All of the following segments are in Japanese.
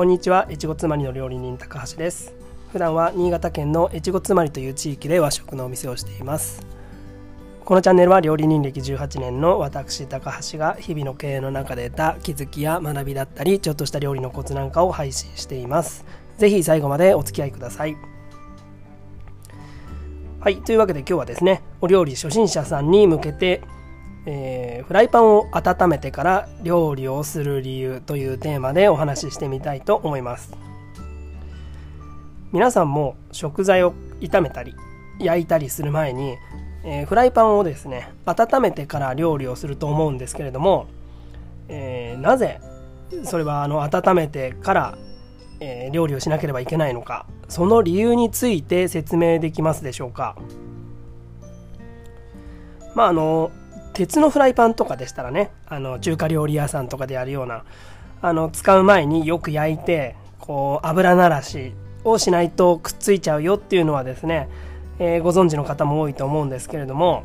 こんにちは。越後妻りの料理人高橋です。普段は新潟県の越後妻りという地域で和食のお店をしています。このチャンネルは料理人歴18年の私高橋が日々の経営の中で得た気づきや学びだったりちょっとした料理のコツなんかを配信しています。ぜひ最後までお付き合いください。はい。というわけで今日はですねお料理初心者さんに向けてえー、フライパンを温めてから料理をする理由というテーマでお話ししてみたいと思います。皆さんも食材を炒めたり焼いたりする前に、えー、フライパンをですね温めてから料理をすると思うんですけれども、えー、なぜそれはあの温めてから、え料理をしなければいけないのかその理由について説明できますでしょうか。まああの鉄のフライパンとかでしたらねあの中華料理屋さんとかでやるようなあの使う前によく焼いてこう油ならしをしないとくっついちゃうよっていうのはですね、えー、ご存知の方も多いと思うんですけれども、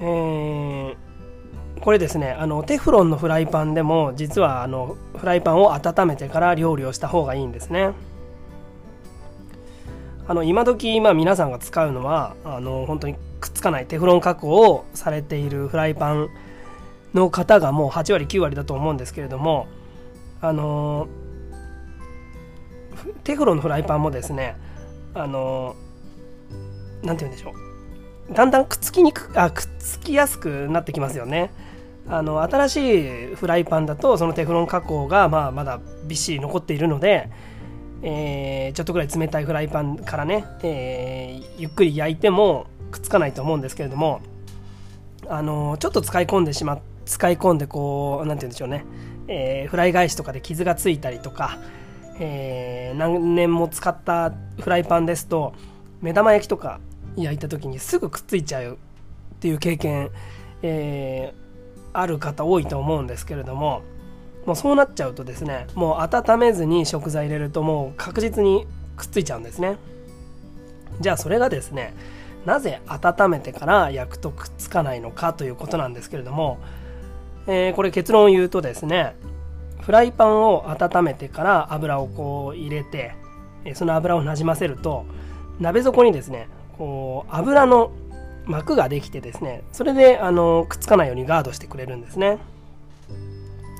えー、これですねあのテフロンのフライパンでも実はあのフライパンを温めてから料理をした方がいいんですね。あの今時今皆さんが使うのはあの本当にくっつかないテフロン加工をされているフライパンの方がもう8割9割だと思うんですけれどもあのテフロンのフライパンもですねあの何て言うんでしょう。だんだんくっつきにくあくっつきやすくなってきますよね。あの新しいフライパンだとそのテフロン加工がまあまだびっしり残っているのでえー、ちょっとぐらい冷たいフライパンからね、えー、ゆっくり焼いてもくっつかないと思うんですけれども、あの、ちょっと使い込んでしま使い込んでこう何て言うんでしょうね、えフライ返しとかで傷がついたりとか、え何年も使ったフライパンですと目玉焼きとか焼いた時にすぐくっついちゃうっていう経験、えーある方多いと思うんですけれどももうそうなっちゃうとですねもう温めずに食材入れるともう確実にくっついちゃうんですね。じゃあそれがですねなぜ温めてから焼くとくっつかないのかということなんですけれども、えー、これ結論を言うとですねフライパンを温めてから油をこう入れてその油をなじませると鍋底にですねこう油の膜ができてですねそれであのくっつかないようにガードしてくれるんですね。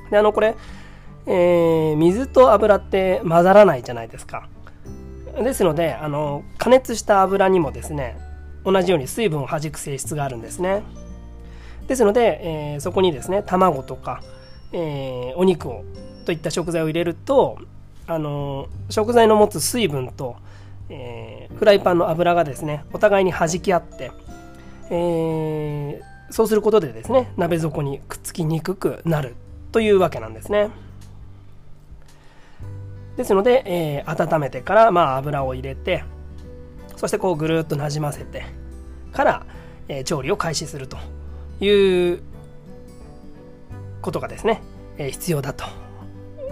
であのこれ、えー、水と油って混ざらないじゃないですか。ですのであの加熱した油にもですね同じように水分を弾く性質があるんですねですので、えー、そこにですね卵とか、えー、お肉をといった食材を入れるとあの食材の持つ水分と、えー、フライパンの油がですねお互いに弾き合って、えそうすることでですね鍋底にくっつきにくくなるというわけなんですね。ですので、えー、温めてから、まあ、油を入れてそしてこうぐるっとなじませてから、えー、調理を開始するということがですね、えー、必要だと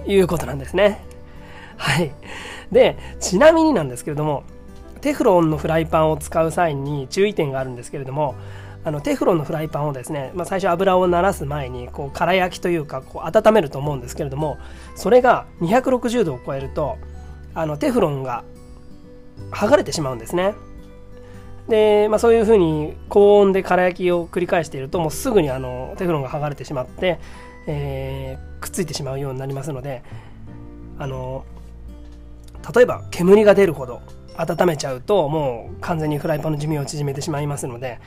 いうことなんですね。はい。で、ちなみになんですけれども、テフロンのフライパンを使う際に注意点があるんですけれども、あのテフロンのフライパンをですね、まあ、最初油を慣らす前にこう空焼きというかこう温めると思うんですけれどもそれが260度を超えるとあのテフロンが剥がれてしまうんですね。で、まあ、そういうふうに高温で空焼きを繰り返しているともうすぐにあのテフロンが剥がれてしまって、えー、くっついてしまうようになりますのであの例えば煙が出るほど温めちゃうともう完全にフライパンの寿命を縮めてしまいますので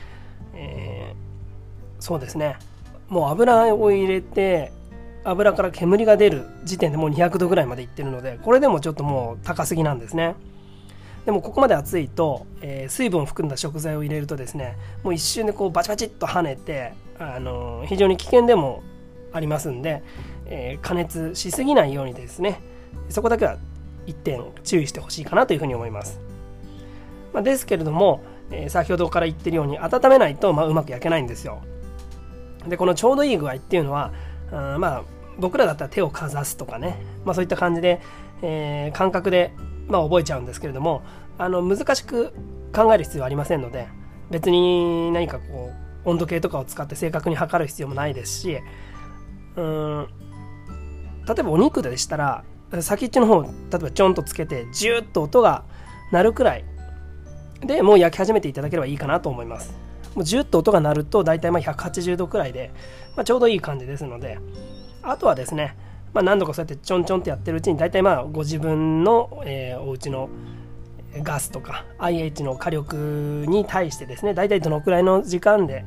えー、そうですね。もう油を入れて油から煙が出る時点でもう200度ぐらいまでいってるのでこれでもちょっともう高すぎなんですね。でもここまで熱いと、えー、水分を含んだ食材を入れるとですねもう一瞬でこうバチバチっと跳ねて、あのー、非常に危険でもありますんで、えー、加熱しすぎないようにですねそこだけは一点注意してほしいかなというふうに思います、まあ、ですけれどもえ、先ほどから言ってるように温めないと、まあ、うまく焼けないんですよ。でこのちょうどいい具合っていうのはあまあ僕らだったら手をかざすとかね、まあ、そういった感じで、えー、感覚で、まあ、覚えちゃうんですけれどもあの難しく考える必要はありませんので別に何かこう温度計とかを使って正確に測る必要もないですしうん例えばお肉でしたら先っちょの方を例えばちょんとつけてジューッと音が鳴るくらいでもう焼き始めていただければいいかなと思います。もうジュッと音が鳴ると大体まあ180度くらいで、まあ、ちょうどいい感じですのであとはですね、まあ、何度かそうやってちょんちょんってやってるうちに大体まあご自分の、えー、お家のガスとか IH の火力に対してですね大体どのくらいの時間で、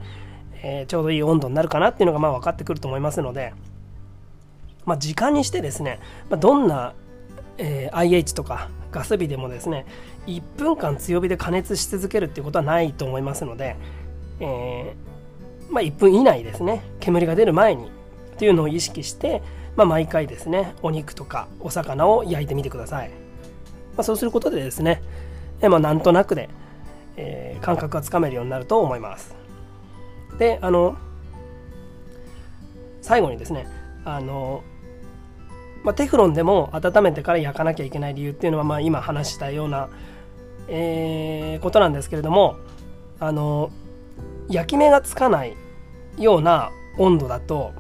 えー、ちょうどいい温度になるかなっていうのがまあ分かってくると思いますので、まあ、時間にしてですね、まあ、どんな、えー、IH とかガス火でもですね1分間強火で加熱し続けるっていうことはないと思いますので、えー、まあ、1分以内ですね煙が出る前にというのを意識して、まあ、毎回ですねお肉とかお魚を焼いてみてください、まあ、そうすることでですね、えまあ、なんとなくで、えー、感覚がつかめるようになると思います。であの最後にですねあのまあ、テフロンでも温めてから焼かなきゃいけない理由っていうのは、まあ、今話したような、えー、ことなんですけれどもあの焼き目がつかないような温度だと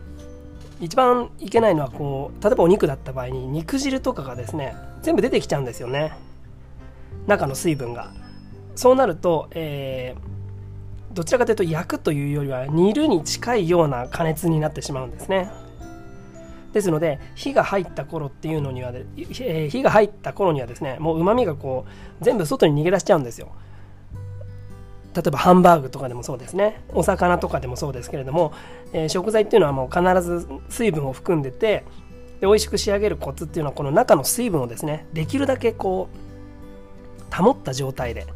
一番いけないのはこう例えばお肉だった場合に肉汁とかがですね全部出てきちゃうんですよね。中の水分が。そうなると、えー、どちらかというと焼くというよりは煮るに近いような加熱になってしまうんですね。ですので火が入った頃っていうのにはで、えー、火が入った頃にはですねもううまみがこう全部外に逃げ出しちゃうんですよ。例えばハンバーグとかでもそうですね。お魚とかでもそうですけれども、えー、食材っていうのはもう必ず水分を含んでてで美味しく仕上げるコツっていうのはこの中の水分をですねできるだけこう保った状態で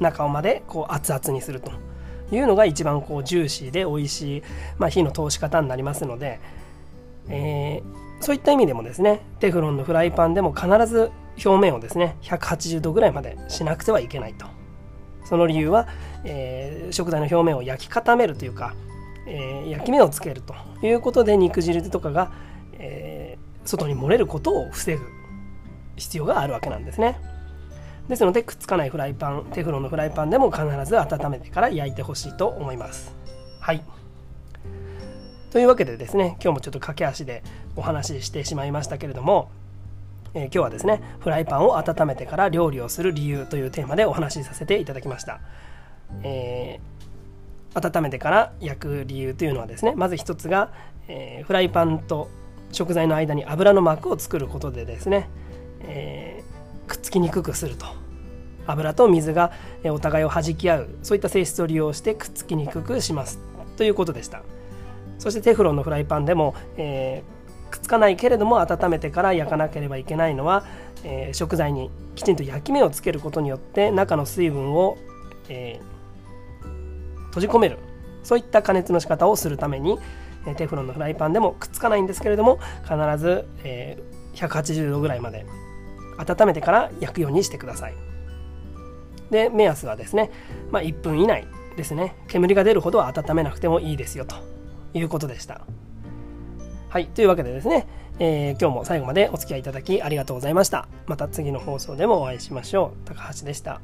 中までこう熱々にするというのが一番こうジューシーで美味しい、まあ、火の通し方になりますのでえー、そういった意味でもですねテフロンのフライパンでも必ず表面をですね180度ぐらいまでしなくてはいけないと。その理由は、えー、食材の表面を焼き固めるというか、えー、焼き目をつけるということで肉汁とかが、え外に漏れることを防ぐ必要があるわけなんですね。ですのでくっつかないフライパンテフロンのフライパンでも必ず温めてから焼いてほしいと思います。はい。というわけでですね今日もちょっと駆け足でお話ししてしまいましたけれども、えー、今日はですねフライパンを温めてから料理をする理由というテーマでお話しさせていただきました、えー、温めてから焼く理由というのはですねまず一つが、えー、フライパンと食材の間に油の膜を作ることでですね、えくっつきにくくすると油と水がお互いを弾き合うそういった性質を利用してくっつきにくくしますということでした。そしてテフロンのフライパンでも、えー、くっつかないけれども温めてから焼かなければいけないのは、えー、食材にきちんと焼き目をつけることによって中の水分を、えー、閉じ込める。そういった加熱の仕方をするためにテフロンのフライパンでもくっつかないんですけれども必ず、え、180度ぐらいまで温めてから焼くようにしてください。で目安はですね、まあ、1分以内ですね。煙が出るほど温めなくてもいいですよということでした。はい、というわけでですね、えー、今日も最後までお付き合いいただきありがとうございました。また次の放送でもお会いしましょう。高橋でした。